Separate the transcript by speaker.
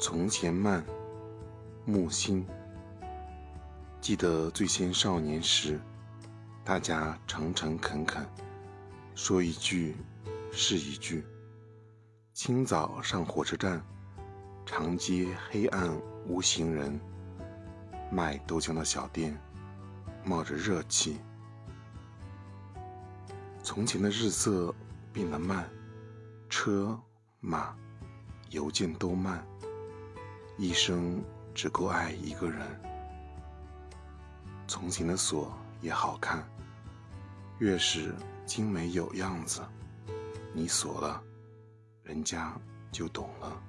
Speaker 1: 从前慢，木心。记得最先少年时，大家诚诚恳恳，说一句是一句。清早上火车站，长街黑暗无行人，卖豆浆的小店冒着热气。从前的日色变得慢，车马邮件都慢。一生只够爱一个人。从前的锁也好看，越是精美有样子，你锁了，人家就懂了。